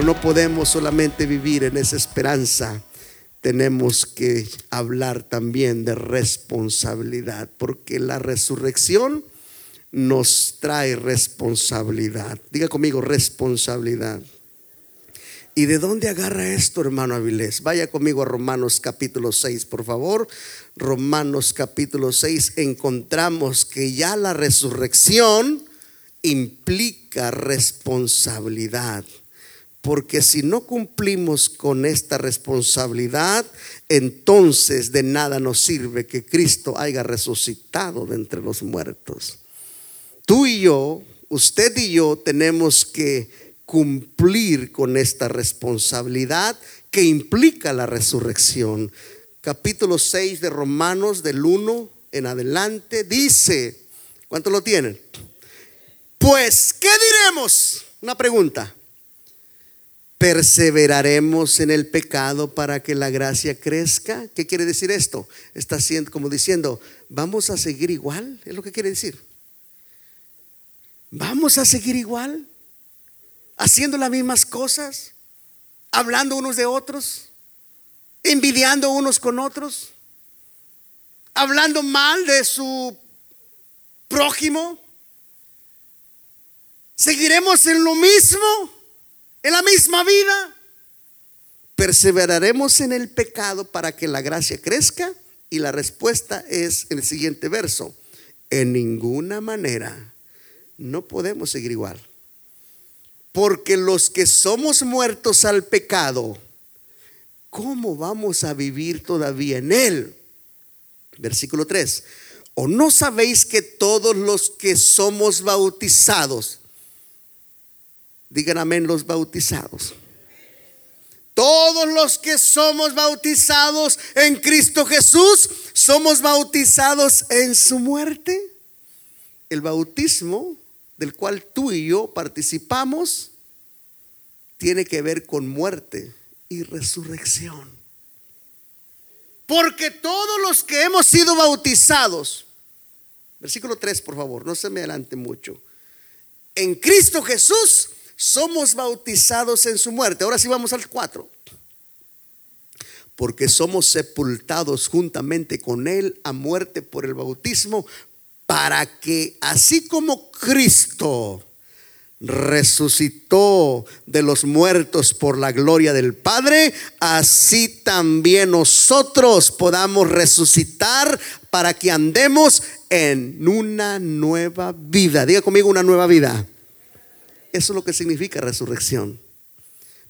Pero no podemos solamente vivir en esa esperanza. Tenemos que hablar también de responsabilidad, porque la resurrección nos trae responsabilidad. Diga conmigo, responsabilidad. ¿Y de dónde agarra esto, hermano Avilés? Vaya conmigo a Romanos capítulo 6, por favor. Romanos capítulo 6 encontramos que ya la resurrección implica responsabilidad. Porque si no cumplimos con esta responsabilidad, entonces de nada nos sirve que Cristo haya resucitado de entre los muertos. Tú y yo, usted y yo tenemos que cumplir con esta responsabilidad que implica la resurrección. Capítulo 6 de Romanos del 1 en adelante dice, ¿cuánto lo tienen? Pues, ¿qué diremos? Una pregunta. ¿Perseveraremos en el pecado para que la gracia crezca? ¿Qué quiere decir esto? Está siendo como diciendo, ¿vamos a seguir igual? Es lo que quiere decir. ¿Vamos a seguir igual? ¿Haciendo las mismas cosas? ¿Hablando unos de otros? ¿Envidiando unos con otros? ¿Hablando mal de su prójimo? ¿Seguiremos en lo mismo? ¿En la misma vida? ¿Perseveraremos en el pecado para que la gracia crezca? Y la respuesta es en el siguiente verso. En ninguna manera no podemos seguir igual. Porque los que somos muertos al pecado, ¿cómo vamos a vivir todavía en él? Versículo 3. ¿O no sabéis que todos los que somos bautizados, Digan amén los bautizados. Todos los que somos bautizados en Cristo Jesús, somos bautizados en su muerte. El bautismo del cual tú y yo participamos tiene que ver con muerte y resurrección. Porque todos los que hemos sido bautizados, versículo 3 por favor, no se me adelante mucho, en Cristo Jesús somos bautizados en su muerte. Ahora sí vamos al 4. Porque somos sepultados juntamente con Él a muerte por el bautismo, para que así como Cristo resucitó de los muertos por la gloria del Padre, así también nosotros podamos resucitar para que andemos en una nueva vida. Diga conmigo una nueva vida. Eso es lo que significa resurrección.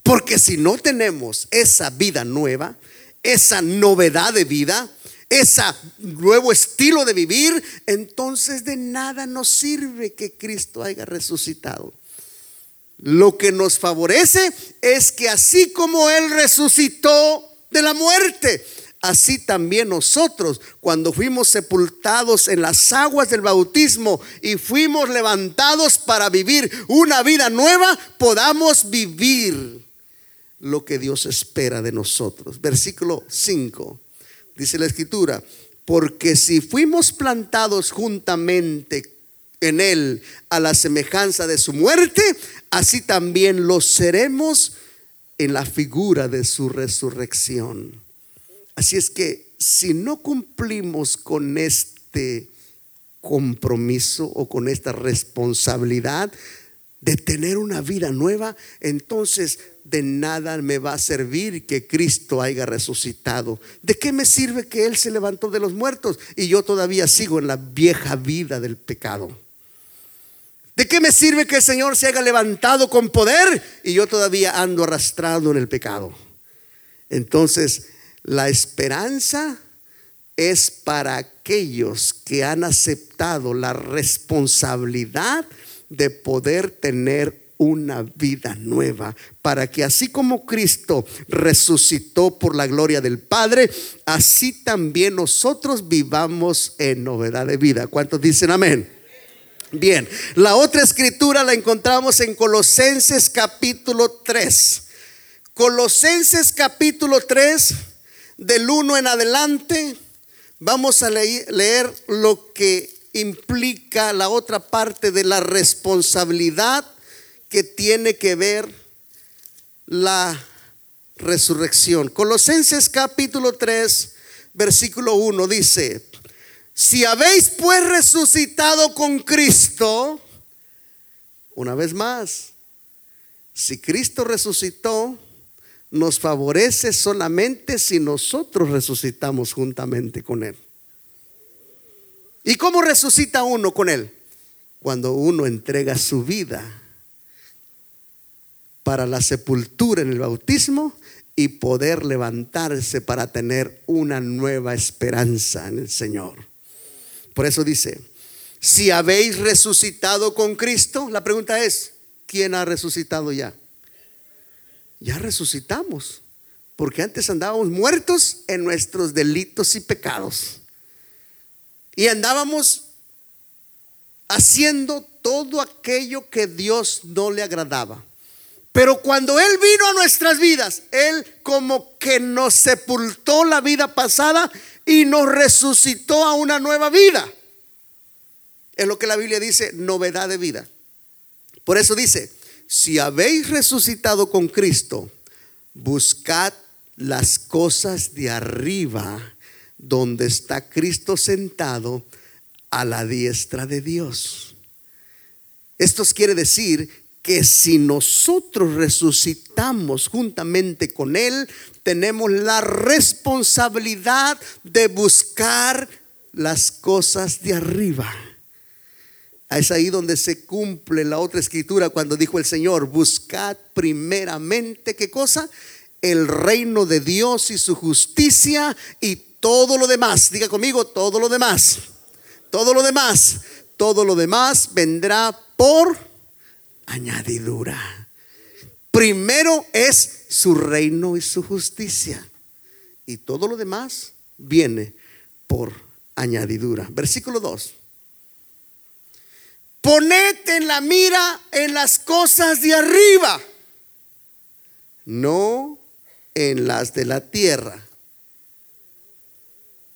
Porque si no tenemos esa vida nueva, esa novedad de vida, ese nuevo estilo de vivir, entonces de nada nos sirve que Cristo haya resucitado. Lo que nos favorece es que así como Él resucitó de la muerte, así también nosotros, cuando fuimos sepultados en las aguas del bautismo y fuimos levantados para vivir una vida nueva, podamos vivir lo que Dios espera de nosotros. Versículo 5, dice la escritura, porque si fuimos plantados juntamente en Él a la semejanza de su muerte, así también lo seremos en la figura de su resurrección. Así es que si no cumplimos con este compromiso o con esta responsabilidad de tener una vida nueva, entonces de nada me va a servir que Cristo haya resucitado. ¿De qué me sirve que Él se levantó de los muertos y yo todavía sigo en la vieja vida del pecado? ¿De qué me sirve que el Señor se haya levantado con poder y yo todavía ando arrastrado en el pecado? Entonces, la esperanza es para aquellos que han aceptado la responsabilidad de poder tener una vida nueva, para que así como Cristo resucitó por la gloria del Padre, así también nosotros vivamos en novedad de vida. ¿Cuántos dicen amén? Bien, la otra escritura la encontramos en Colosenses capítulo 3. Colosenses capítulo 3 del 1 en adelante, vamos a leer lo que implica la otra parte de la responsabilidad que tiene que ver la resurrección. Colosenses capítulo 3, versículo 1 dice, si habéis pues resucitado con Cristo, una vez más, si Cristo resucitó, nos favorece solamente si nosotros resucitamos juntamente con Él. ¿Y cómo resucita uno con Él? Cuando uno entrega su vida para la sepultura en el bautismo y poder levantarse para tener una nueva esperanza en el Señor. Por eso dice, si habéis resucitado con Cristo, la pregunta es, ¿quién ha resucitado ya? Ya resucitamos, porque antes andábamos muertos en nuestros delitos y pecados. Y andábamos haciendo todo aquello que Dios no le agradaba. Pero cuando Él vino a nuestras vidas, Él como que nos sepultó la vida pasada y nos resucitó a una nueva vida. Es lo que la Biblia dice, novedad de vida. Por eso dice, si habéis resucitado con Cristo, buscad las cosas de arriba, donde está Cristo sentado a la diestra de Dios. Esto quiere decir que si nosotros resucitamos juntamente con Él, tenemos la responsabilidad de buscar las cosas de arriba. Es ahí donde se cumple la otra escritura cuando dijo el Señor, buscad primeramente, ¿qué cosa? El reino de Dios y su justicia y todo lo demás. Diga conmigo, todo lo demás. Todo lo demás. Todo lo demás vendrá por añadidura. Primero es su reino y su justicia. Y todo lo demás viene por añadidura. Versículo 2. Ponete en la mira en las cosas de arriba, no en las de la tierra.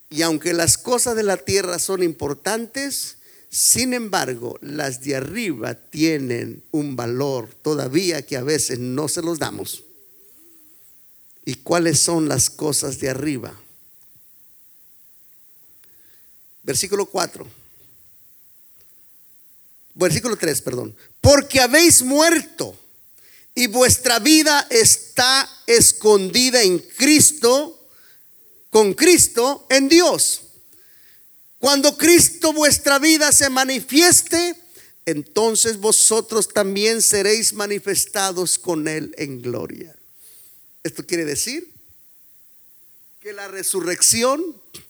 Y aunque las cosas de la tierra son importantes, sin embargo, las de arriba tienen un valor todavía que a veces no se los damos. ¿Y cuáles son las cosas de arriba? Versículo 4. Versículo 3, perdón. Porque habéis muerto y vuestra vida está escondida en Cristo, con Cristo en Dios. Cuando Cristo vuestra vida se manifieste, entonces vosotros también seréis manifestados con Él en gloria. Esto quiere decir que la resurrección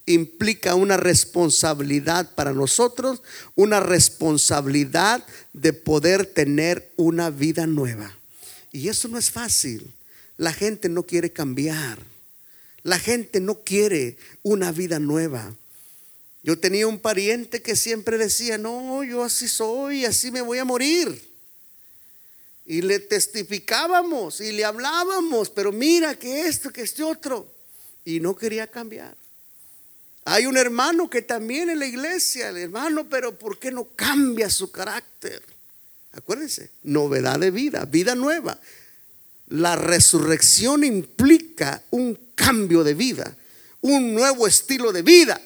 implica una responsabilidad para nosotros, una responsabilidad de poder tener una vida nueva. Y eso no es fácil. La gente no quiere cambiar. La gente no quiere una vida nueva. Yo tenía un pariente que siempre decía, no, yo así soy, así me voy a morir. Y le testificábamos y le hablábamos, pero mira que esto, que este otro y no quería cambiar. Hay un hermano que también en la iglesia, el hermano, pero ¿por qué no cambia su carácter? Acuérdense, novedad de vida, vida nueva. La resurrección implica un cambio de vida, un nuevo estilo de vida.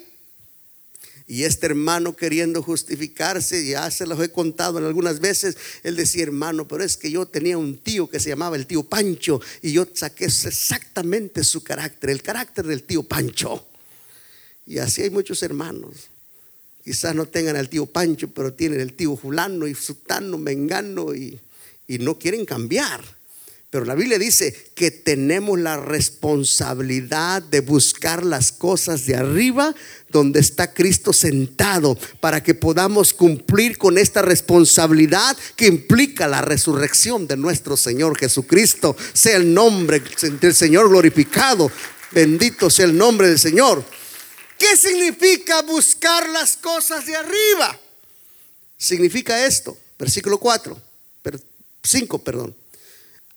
Y este hermano queriendo justificarse, ya se los he contado en algunas veces, él decía, hermano, pero es que yo tenía un tío que se llamaba el tío Pancho y yo saqué exactamente su carácter, el carácter del tío Pancho. Y así hay muchos hermanos. Quizás no tengan al tío Pancho, pero tienen el tío Julano y Sutano, Mengano y, y no quieren cambiar. Pero la Biblia dice que tenemos la responsabilidad de buscar las cosas de arriba donde está Cristo sentado para que podamos cumplir con esta responsabilidad que implica la resurrección de nuestro Señor Jesucristo. Sea el nombre del Señor glorificado. Bendito sea el nombre del Señor. ¿Qué significa buscar las cosas de arriba? Significa esto, versículo 4, 5, perdón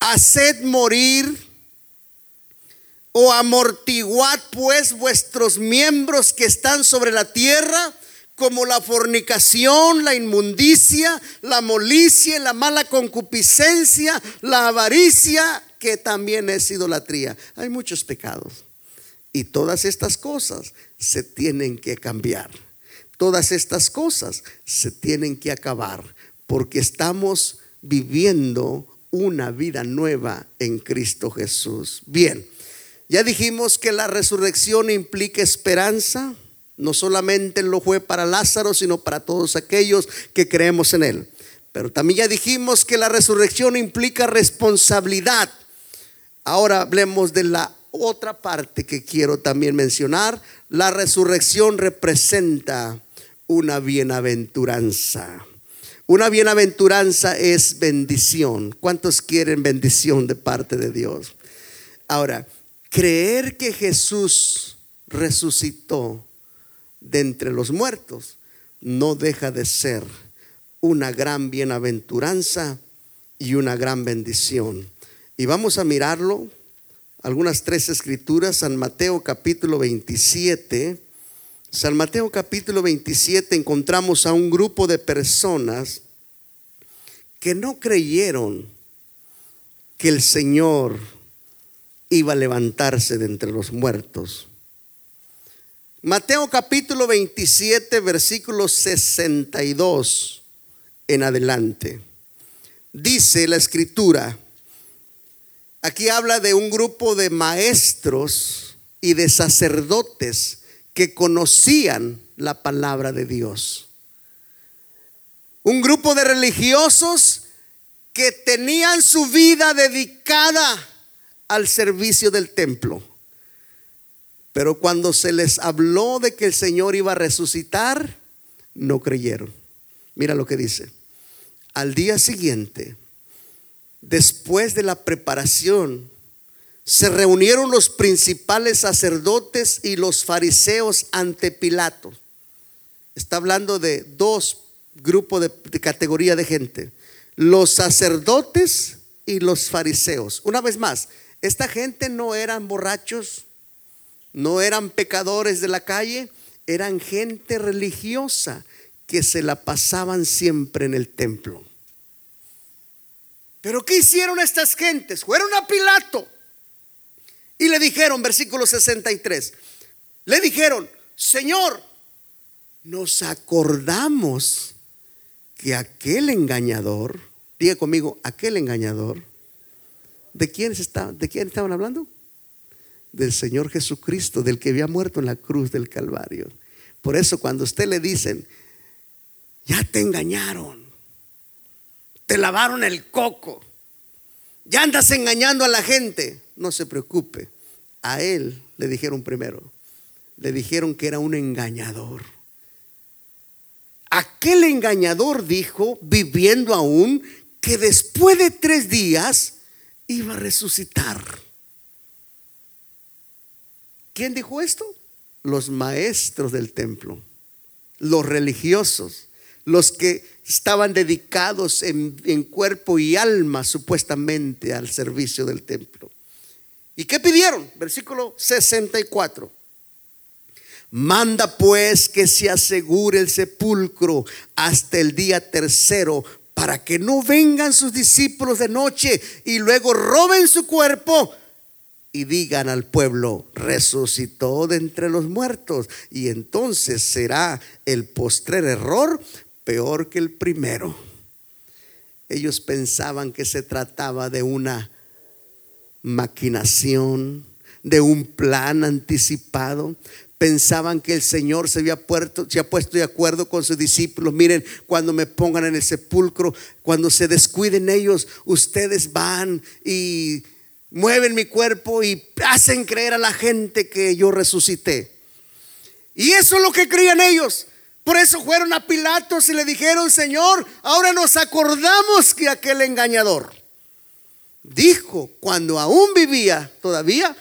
haced morir o amortiguad pues vuestros miembros que están sobre la tierra, como la fornicación, la inmundicia, la molicie, la mala concupiscencia, la avaricia que también es idolatría. Hay muchos pecados. Y todas estas cosas se tienen que cambiar. Todas estas cosas se tienen que acabar porque estamos viviendo una vida nueva en Cristo Jesús. Bien, ya dijimos que la resurrección implica esperanza, no solamente lo fue para Lázaro, sino para todos aquellos que creemos en él. Pero también ya dijimos que la resurrección implica responsabilidad. Ahora hablemos de la otra parte que quiero también mencionar. La resurrección representa una bienaventuranza. Una bienaventuranza es bendición. ¿Cuántos quieren bendición de parte de Dios? Ahora, creer que Jesús resucitó de entre los muertos no deja de ser una gran bienaventuranza y una gran bendición. Y vamos a mirarlo, algunas tres escrituras, San Mateo capítulo 27. San Mateo capítulo 27 encontramos a un grupo de personas que no creyeron que el Señor iba a levantarse de entre los muertos. Mateo capítulo 27, versículo 62 en adelante. Dice la escritura, aquí habla de un grupo de maestros y de sacerdotes que conocían la palabra de Dios. Un grupo de religiosos que tenían su vida dedicada al servicio del templo. Pero cuando se les habló de que el Señor iba a resucitar, no creyeron. Mira lo que dice. Al día siguiente, después de la preparación, se reunieron los principales sacerdotes y los fariseos ante Pilato. Está hablando de dos grupos de, de, categoría de gente. Los sacerdotes y los fariseos. Una vez más, esta gente no eran borrachos, no eran pecadores de la calle, eran gente religiosa que se la pasaban siempre en el templo. Pero ¿qué hicieron estas gentes? Fueron a Pilato y le dijeron, versículo 63, le dijeron, Señor, nos acordamos que aquel engañador, diga conmigo, aquel engañador, ¿de quién, está, ¿de quién estaban hablando? del Señor Jesucristo, del que había muerto en la cruz del Calvario. Por eso cuando usted le dicen, ya te engañaron, te lavaron el coco, ya andas engañando a la gente, no se preocupe. A él le dijeron primero, le dijeron que era un engañador. Aquel engañador dijo, viviendo aún, que después de tres días iba a resucitar. ¿Quién dijo esto? Los maestros del templo, los religiosos, los que estaban dedicados en, en, cuerpo y alma supuestamente al servicio del templo. ¿Y qué pidieron? Versículo 64. Manda pues que se asegure el sepulcro hasta el día tercero para que no vengan sus discípulos de noche y luego roben su cuerpo y digan al pueblo, resucitó de entre los muertos. Y entonces será el postrer error peor que el primero. Ellos pensaban que se trataba de una maquinación, de un plan anticipado. Pensaban que el Señor se había puesto, de acuerdo con sus discípulos. Miren, cuando me pongan en el sepulcro, cuando se descuiden ellos, ustedes van y mueven mi cuerpo y hacen creer a la gente que yo resucité. Y eso es lo que creían ellos. Por eso fueron a Pilatos y le dijeron, Señor, ahora nos acordamos que aquel engañador dijo cuando aún vivía todavía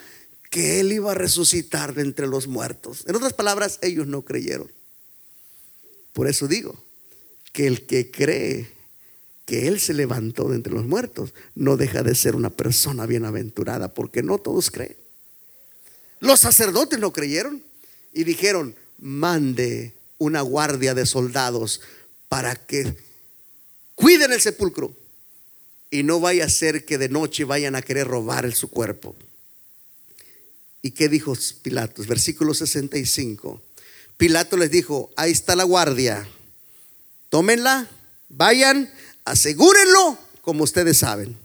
que él iba a resucitar de entre los muertos. En otras palabras, ellos no creyeron. Por eso digo que el que cree que Él se levantó de entre los muertos, no deja de ser una persona bienaventurada, porque no todos creen. Los sacerdotes no creyeron y dijeron, mande una guardia de soldados para que cuiden el sepulcro. Y no vaya a ser que de noche vayan a querer robar su cuerpo. ¿Y qué dijo Pilatos? Versículo 65. Pilato les dijo, ahí está la guardia, tómenla, vayan, asegúrenlo como ustedes saben.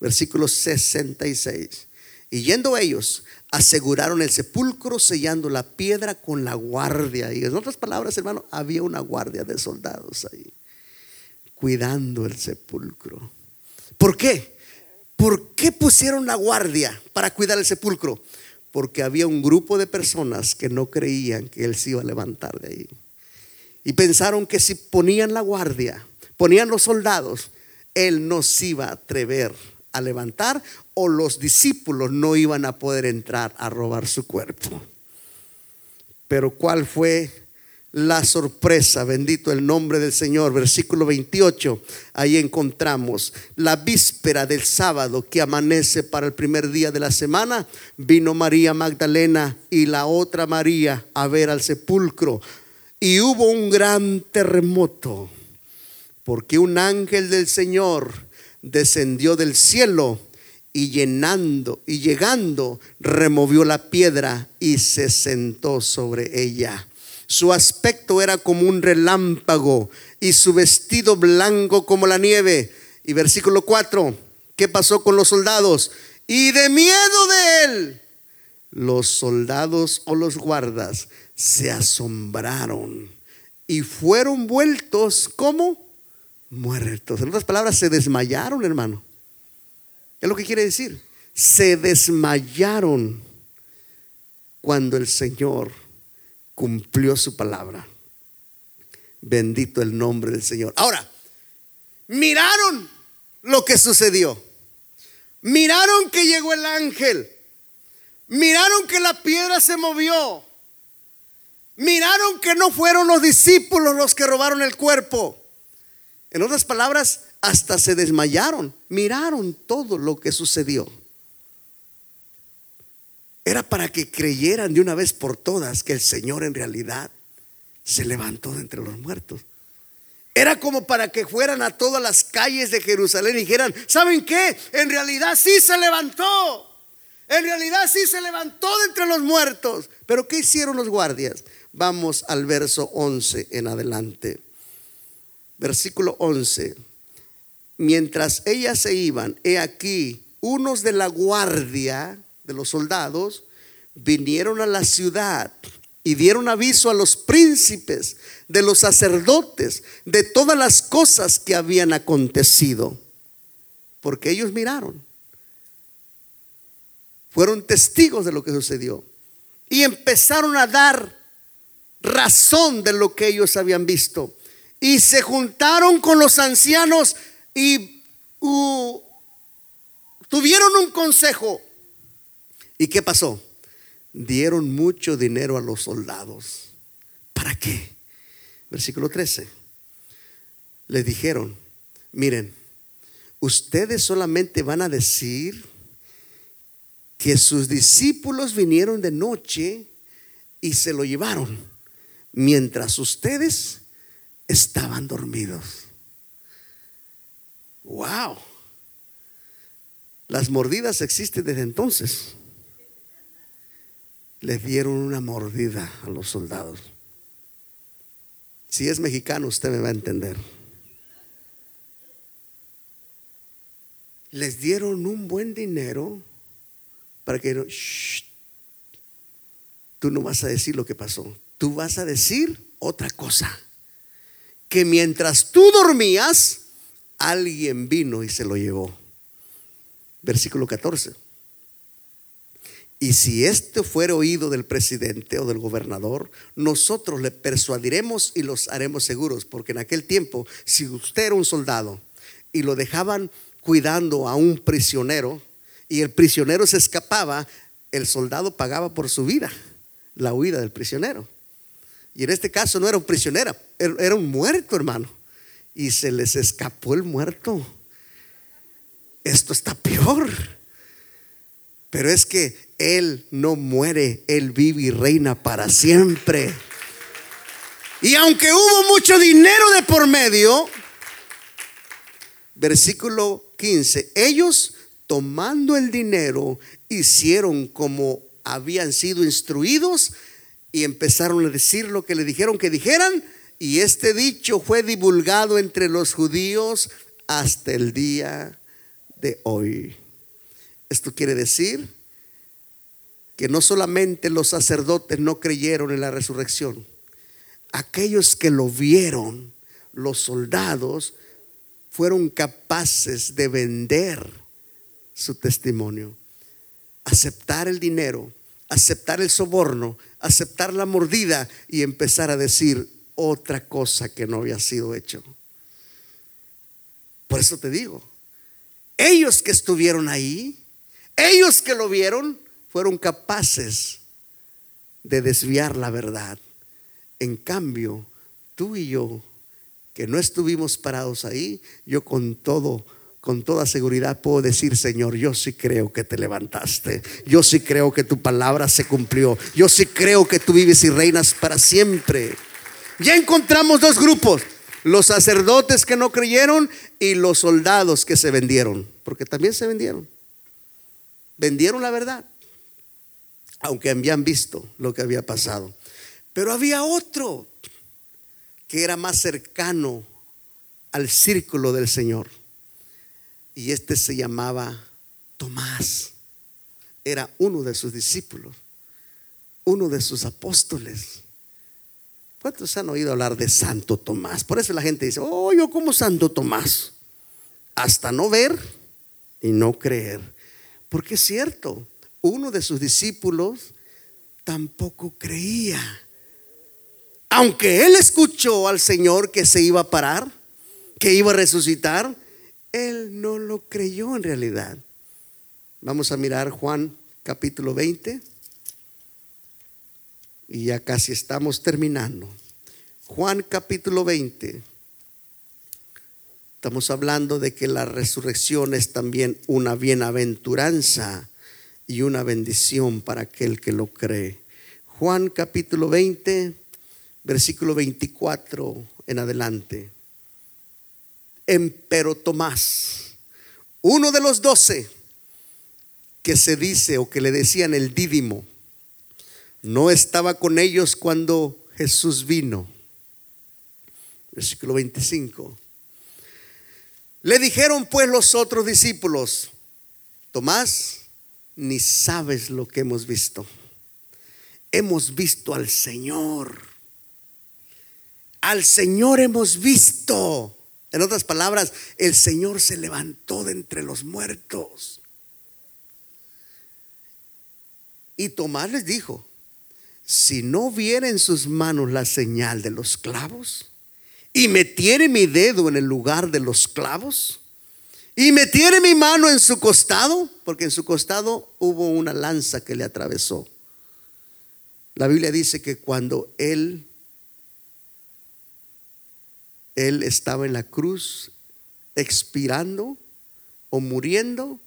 Versículo 66. Y yendo ellos, aseguraron el sepulcro sellando la piedra con la guardia. Y en otras palabras, hermano, había una guardia de soldados ahí, cuidando el sepulcro. ¿Por qué? ¿Por qué pusieron la guardia para cuidar el sepulcro? Porque había un grupo de personas que no creían que él se iba a levantar de ahí. Y pensaron que si ponían la guardia, ponían los soldados, él no se iba a atrever a levantar o los discípulos no iban a poder entrar a robar su cuerpo. Pero ¿cuál fue la sorpresa? Bendito el nombre del Señor. Versículo 28, ahí encontramos la víspera del sábado que amanece para el primer día de la semana. Vino María Magdalena y la otra María a ver al sepulcro. Y hubo un gran terremoto, porque un ángel del Señor descendió del cielo y llenando y llegando removió la piedra y se sentó sobre ella. Su aspecto era como un relámpago y su vestido blanco como la nieve. Y versículo 4, ¿qué pasó con los soldados? Y de miedo de él, los soldados o los guardas se asombraron y fueron vueltos como muertos. En otras palabras, se desmayaron, hermano. Es lo que quiere decir. Se desmayaron cuando el Señor cumplió su palabra. Bendito el nombre del Señor. Ahora, miraron lo que sucedió. Miraron que llegó el ángel. Miraron que la piedra se movió. Miraron que no fueron los discípulos los que robaron el cuerpo. En otras palabras, hasta se desmayaron, miraron todo lo que sucedió. Era para que creyeran de una vez por todas que el Señor en realidad se levantó de entre los muertos. Era como para que fueran a todas las calles de Jerusalén y dijeran, ¿saben qué? En realidad sí se levantó. En realidad sí se levantó de entre los muertos. Pero ¿qué hicieron los guardias? Vamos al verso 11 en adelante versículo 11. Mientras ellas se iban, he aquí, unos de la guardia los soldados vinieron a la ciudad y dieron aviso a los príncipes, de los sacerdotes, de todas las cosas que habían acontecido. Porque ellos miraron. Fueron testigos de lo que sucedió. Y empezaron a dar razón de lo que ellos habían visto y se juntaron con los ancianos y tuvieron un consejo. ¿Y qué pasó? Dieron mucho dinero a los soldados. ¿Para qué? Versículo 13. Les dijeron, miren, ustedes solamente van a decir que sus discípulos vinieron de noche y se lo llevaron, mientras ustedes estaban dormidos. Wow. Las mordidas existen desde entonces. Les dieron una mordida a los soldados. Si es mexicano, usted me va a entender. Les dieron un buen dinero para que no, tú no vas a decir lo que pasó. Tú vas a decir otra cosa que mientras tú dormías, alguien vino y se lo llevó. Versículo 14. Y si este fuera oído del presidente o del gobernador, nosotros le persuadiremos y los haremos seguros, porque en aquel tiempo, si usted era un soldado y lo dejaban cuidando a un prisionero y el prisionero se escapaba, el soldado pagaba por su vida, la huida del prisionero. Y en este caso no era un prisionero, era un muerto, hermano. Y se les escapó el muerto. Esto está peor. Pero es que Él no muere, Él vive y reina para siempre. Y aunque hubo mucho dinero de por medio, Versículo 15. Ellos tomando el dinero hicieron como habían sido instruidos y empezaron a decir lo que le dijeron que dijeran. Y este dicho fue divulgado entre los judíos hasta el día de hoy. Esto quiere decir que no solamente los sacerdotes no creyeron en la resurrección, aquellos que lo vieron, los soldados, fueron capaces de vender su testimonio, aceptar el dinero, aceptar el soborno, aceptar la mordida y empezar a decir otra cosa que no había sido hecho. Por eso te digo, ellos que estuvieron ahí, ellos que lo vieron, fueron capaces de desviar la verdad. En cambio, tú y yo, que no estuvimos parados ahí, yo con todo con toda seguridad puedo decir, Señor, yo sí creo que te levantaste. Yo sí creo que tu palabra se cumplió. Yo sí creo que tú vives y reinas para siempre. Ya encontramos dos grupos, los sacerdotes que no creyeron y los soldados que se vendieron, porque también se vendieron. Vendieron la verdad, aunque habían visto lo que había pasado. Pero había otro que era más cercano al círculo del Señor y este se llamaba Tomás. Era uno de sus discípulos, uno de sus apóstoles. ¿Cuántos han oído hablar de Santo Tomás? Por eso la gente dice, oh, yo como Santo Tomás. Hasta no ver y no creer. Porque es cierto, uno de sus discípulos tampoco creía. Aunque él escuchó al Señor que se iba a parar, que iba a resucitar, él no lo creyó en realidad. Vamos a mirar Juan capítulo 20. Y ya casi estamos terminando. Juan capítulo 20. Estamos hablando de que la resurrección es también una bienaventuranza y una bendición para aquel que lo cree. Juan capítulo 20, versículo 24 en adelante. Empero Tomás, uno de los doce que se dice o que le decían el dídimo, no estaba con ellos cuando Jesús vino. Versículo 25. Le dijeron pues los otros discípulos, Tomás, ni sabes lo que hemos visto. Hemos visto al Señor. Al Señor hemos visto. En otras palabras, el Señor se levantó de entre los muertos. Y Tomás les dijo, si no viera en sus manos la señal de los clavos y metiere mi dedo en el lugar de los clavos y metiere mi mano en su costado, porque en su costado hubo una lanza que le atravesó. La Biblia dice que cuando él él estaba en la cruz expirando o muriendo,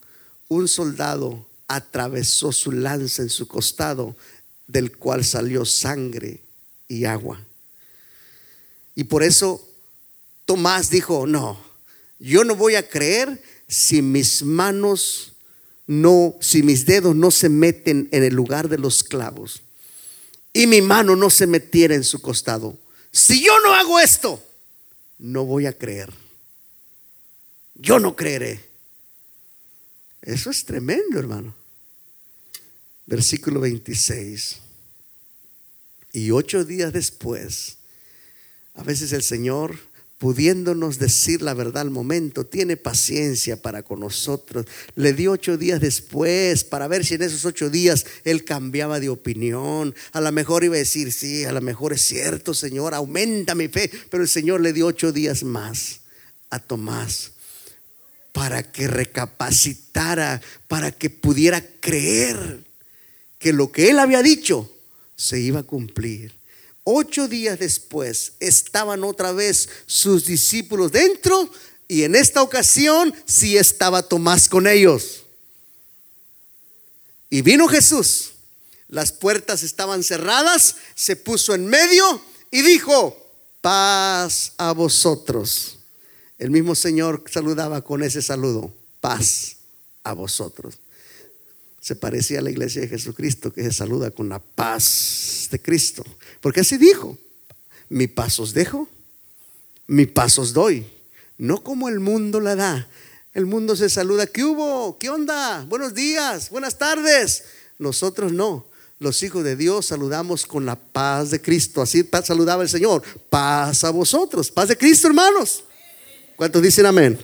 un soldado atravesó su lanza en su costado, del cual salió sangre y agua. Y por eso Tomás dijo, no, yo no voy a creer si mis manos no, si mis dedos no se meten en el lugar de los clavos y mi mano no se metiera en su costado. Si yo no hago esto, no voy a creer. Yo no creeré. Eso es tremendo, hermano. Versículo 26. Y ocho días después, a veces el Señor pudiéndonos decir la verdad al momento, tiene paciencia para con nosotros. Le dio ocho días después para ver si en esos ocho días él cambiaba de opinión. A lo mejor iba a decir, sí, a lo mejor es cierto, Señor, aumenta mi fe. Pero el Señor le dio ocho días más a Tomás para que recapacitara, para que pudiera creer que lo que él había dicho se iba a cumplir. Ocho días después estaban otra vez sus discípulos dentro y en esta ocasión sí estaba Tomás con ellos. Y vino Jesús. Las puertas estaban cerradas, se puso en medio y dijo, paz a vosotros. El mismo Señor saludaba con ese saludo, paz a vosotros. Se parecía a la iglesia de Jesucristo que se saluda con la paz de Cristo. Porque así dijo, mi paz os dejo, mi paz os doy. No como el mundo la da. El mundo se saluda, ¿qué hubo? ¿Qué onda? Buenos días, buenas tardes. Nosotros no. Los hijos de Dios saludamos con la paz de Cristo. Así saludaba el Señor. Paz a vosotros. Paz de Cristo, hermanos. ¿Cuántos dicen amén?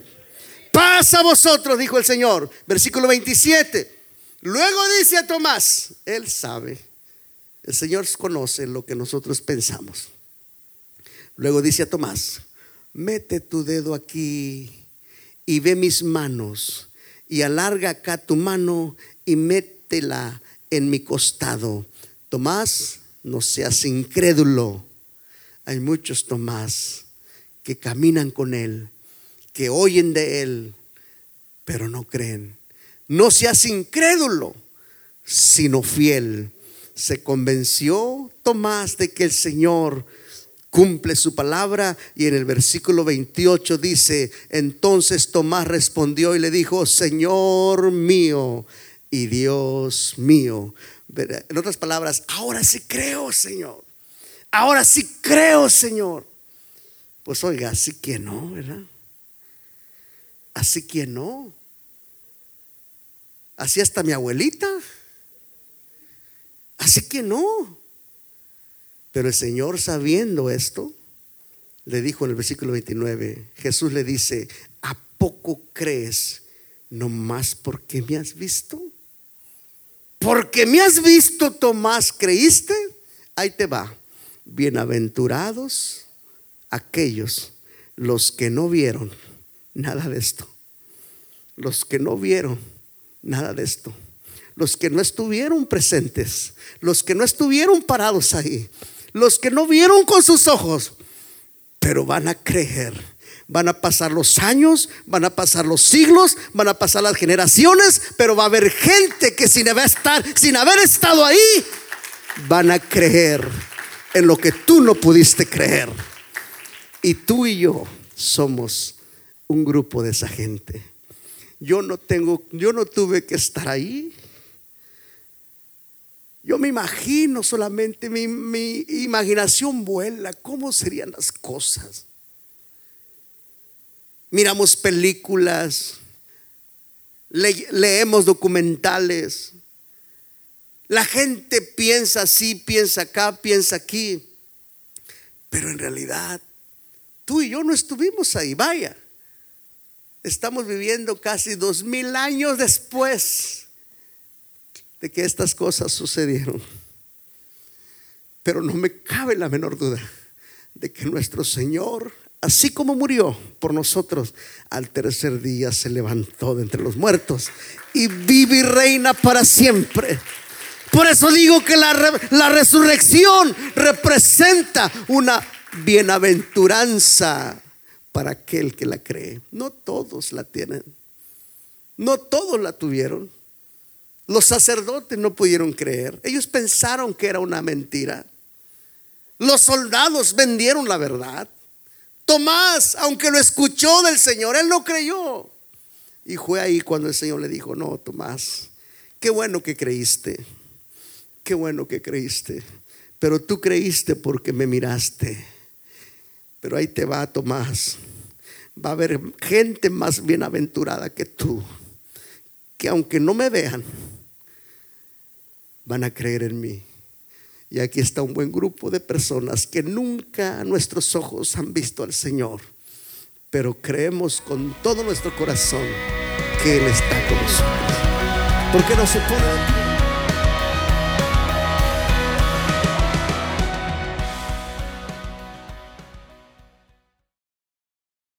Paz a vosotros, dijo el Señor. Versículo 27. Luego dice a Tomás, Él sabe. El Señor conoce lo que nosotros pensamos. Luego dice a Tomás, mete tu dedo aquí y ve mis manos y alarga acá tu mano y métela en mi costado. Tomás, no seas incrédulo. Hay muchos Tomás que caminan con Él, que oyen de Él, pero no creen. No seas incrédulo, sino fiel. Se convenció Tomás de que el Señor cumple su palabra y en el versículo 28 dice, entonces Tomás respondió y le dijo, Señor mío y Dios mío. En otras palabras, ahora sí creo, Señor. Ahora sí creo, Señor. Pues oiga, así que no, ¿verdad? Así que no. Así hasta mi abuelita. Así que no. Pero el Señor sabiendo esto, le dijo en el versículo 29, Jesús le dice, ¿a poco crees no más porque me has visto? Porque me has visto, Tomás, ¿creíste? Ahí te va. Bienaventurados aquellos, los que no vieron nada de esto. Los que no vieron nada de esto. Los que no estuvieron presentes. Los que no estuvieron parados ahí. Los que no vieron con sus ojos. Pero van a creer Van a pasar los años, van a pasar los siglos, van a pasar las generaciones, pero va a haber gente que sin haber, estar, sin haber estado ahí, van a creer en lo que tú no pudiste creer. Y tú y yo somos un grupo de esa gente. Yo no tengo, yo no tuve que estar ahí. Yo me imagino solamente, mi, mi imaginación vuela, cómo serían las cosas miramos películas, leemos documentales. La gente piensa así, piensa acá, piensa aquí. Pero en realidad, tú y yo no estuvimos ahí, vaya. Estamos viviendo casi dos mil años después de que estas cosas sucedieron. Pero no me cabe la menor duda de que nuestro Señor así como murió por nosotros, al tercer día se levantó de entre los muertos y vive y reina para siempre. Por eso digo que la, la resurrección representa una bienaventuranza para aquel que la cree. No todos la tienen. No todos la tuvieron. Los sacerdotes no pudieron creer. Ellos pensaron que era una mentira. Los soldados vendieron la verdad. Tomás, aunque lo escuchó del Señor, él no creyó. Y fue ahí cuando el Señor le dijo, no, Tomás, qué bueno que creíste, qué bueno que creíste, pero tú creíste porque me miraste. Pero ahí te va, Tomás. Va a haber gente más bienaventurada que tú, que aunque no me vean, van a creer en mí. Y aquí está un buen grupo de personas que nunca nuestros ojos han visto al Señor, pero creemos con todo nuestro corazón que Él está con nosotros. ¿Por qué no se pone?